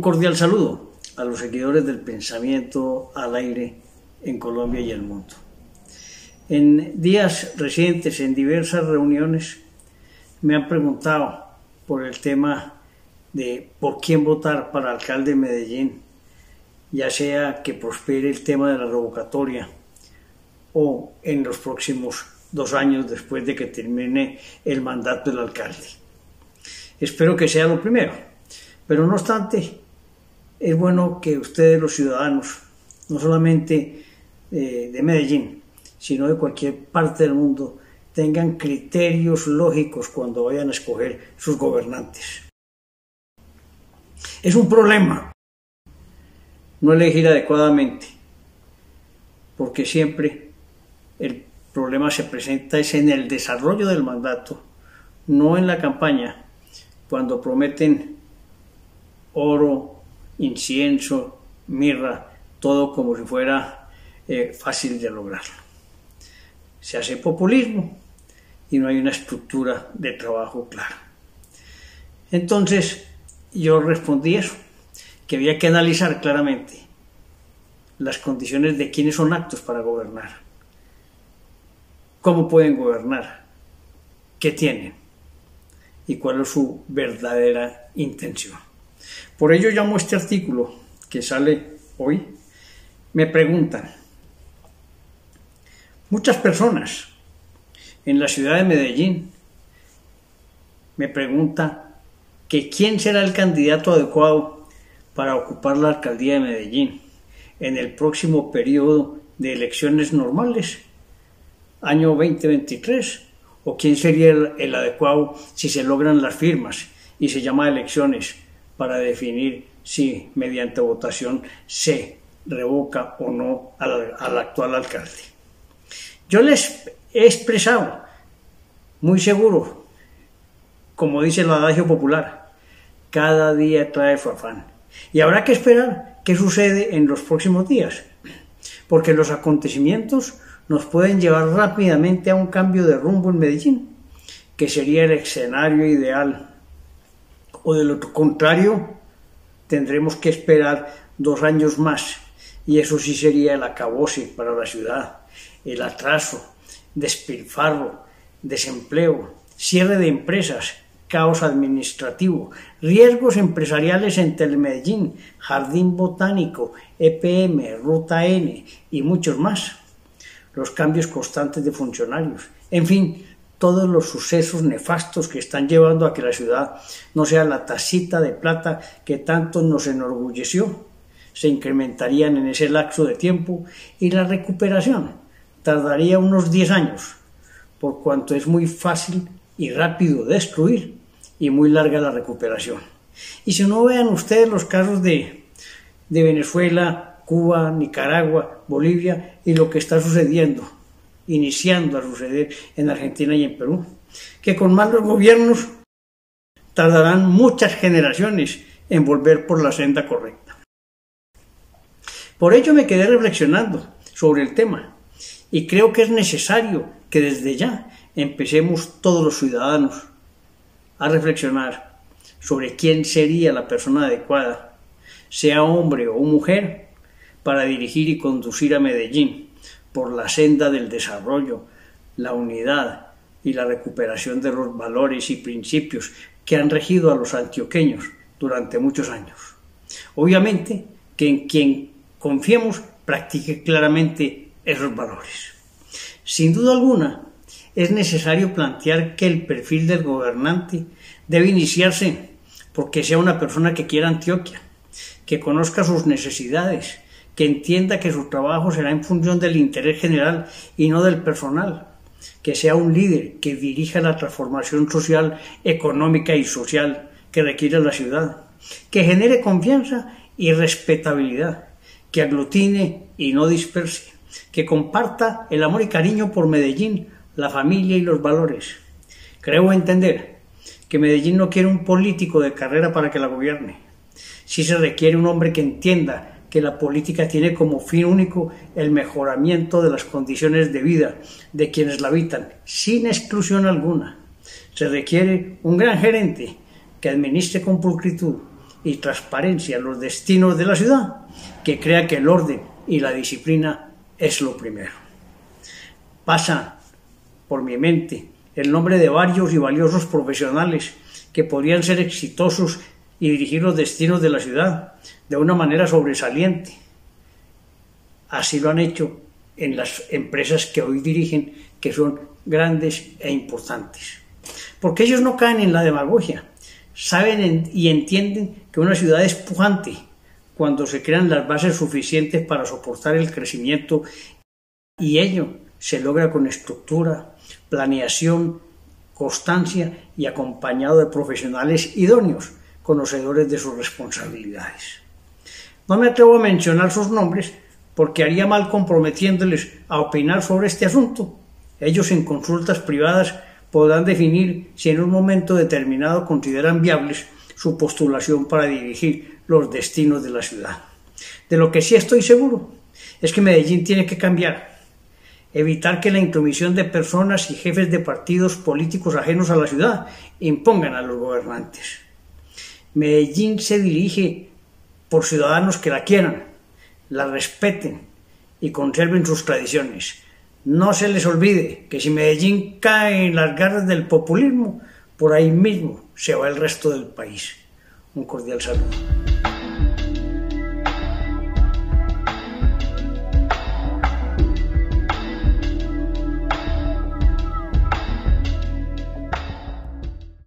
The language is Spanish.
Un cordial saludo a los seguidores del pensamiento al aire en Colombia y el mundo. En días recientes, en diversas reuniones, me han preguntado por el tema de por quién votar para alcalde de Medellín, ya sea que prospere el tema de la revocatoria o en los próximos dos años después de que termine el mandato del alcalde. Espero que sea lo primero pero no obstante, es bueno que ustedes, los ciudadanos, no solamente eh, de Medellín, sino de cualquier parte del mundo, tengan criterios lógicos cuando vayan a escoger sus gobernantes. Es un problema no elegir adecuadamente, porque siempre el problema se presenta es en el desarrollo del mandato, no en la campaña, cuando prometen oro, incienso, mirra, todo como si fuera eh, fácil de lograrlo. Se hace populismo y no hay una estructura de trabajo clara. Entonces yo respondí eso, que había que analizar claramente las condiciones de quiénes son actos para gobernar, cómo pueden gobernar, qué tienen y cuál es su verdadera intención. Por ello llamo este artículo que sale hoy, me preguntan, muchas personas en la ciudad de Medellín me preguntan que quién será el candidato adecuado para ocupar la alcaldía de Medellín en el próximo periodo de elecciones normales, año 2023, o quién sería el, el adecuado si se logran las firmas y se llama elecciones para definir si mediante votación se revoca o no al, actual alcalde. Yo les he expresado muy seguro, como dice el adagio popular, cada día trae su afán. Y habrá que esperar qué sucede en los próximos días, porque los acontecimientos nos pueden llevar rápidamente a un cambio de rumbo en Medellín, que sería el escenario ideal o de lo contrario tendremos que esperar dos años más. Y eso sí sería el acabose para la ciudad, el atraso, despilfarro, desempleo, cierre de empresas, caos administrativo, riesgos empresariales en Telemedellín, Jardín Botánico, EPM, Ruta N y muchos más, los cambios constantes de funcionarios, en fin, todos los sucesos nefastos que están llevando a que la ciudad no sea la tacita de plata que tanto nos enorgulleció, se incrementarían en ese lapso de tiempo y la recuperación tardaría unos 10 años, por cuanto es muy fácil y rápido destruir y muy larga la recuperación. Y si no vean ustedes los casos de, de Venezuela, Cuba, Nicaragua, Bolivia y lo que está sucediendo iniciando a suceder en Argentina y en Perú, que con malos gobiernos tardarán muchas generaciones en volver por la senda correcta. Por ello me quedé reflexionando sobre el tema y creo que es necesario que desde ya empecemos todos los ciudadanos a reflexionar sobre quién sería la persona adecuada, sea hombre o mujer, para dirigir y conducir a Medellín por la senda del desarrollo, la unidad y la recuperación de los valores y principios que han regido a los antioqueños durante muchos años. Obviamente que en quien confiemos practique claramente esos valores. Sin duda alguna, es necesario plantear que el perfil del gobernante debe iniciarse porque sea una persona que quiera Antioquia, que conozca sus necesidades, que entienda que su trabajo será en función del interés general y no del personal, que sea un líder que dirija la transformación social, económica y social que requiere la ciudad, que genere confianza y respetabilidad, que aglutine y no disperse, que comparta el amor y cariño por Medellín, la familia y los valores. Creo entender que Medellín no quiere un político de carrera para que la gobierne. Si se requiere un hombre que entienda que la política tiene como fin único el mejoramiento de las condiciones de vida de quienes la habitan, sin exclusión alguna. Se requiere un gran gerente que administre con pulcritud y transparencia en los destinos de la ciudad, que crea que el orden y la disciplina es lo primero. Pasa por mi mente el nombre de varios y valiosos profesionales que podrían ser exitosos y dirigir los destinos de la ciudad de una manera sobresaliente. Así lo han hecho en las empresas que hoy dirigen, que son grandes e importantes. Porque ellos no caen en la demagogia, saben y entienden que una ciudad es pujante cuando se crean las bases suficientes para soportar el crecimiento y ello se logra con estructura, planeación, constancia y acompañado de profesionales idóneos, conocedores de sus responsabilidades. No me atrevo a mencionar sus nombres porque haría mal comprometiéndoles a opinar sobre este asunto. Ellos en consultas privadas podrán definir si en un momento determinado consideran viables su postulación para dirigir los destinos de la ciudad. De lo que sí estoy seguro es que Medellín tiene que cambiar, evitar que la intromisión de personas y jefes de partidos políticos ajenos a la ciudad impongan a los gobernantes. Medellín se dirige por ciudadanos que la quieran, la respeten y conserven sus tradiciones. No se les olvide que si Medellín cae en las garras del populismo, por ahí mismo se va el resto del país. Un cordial saludo.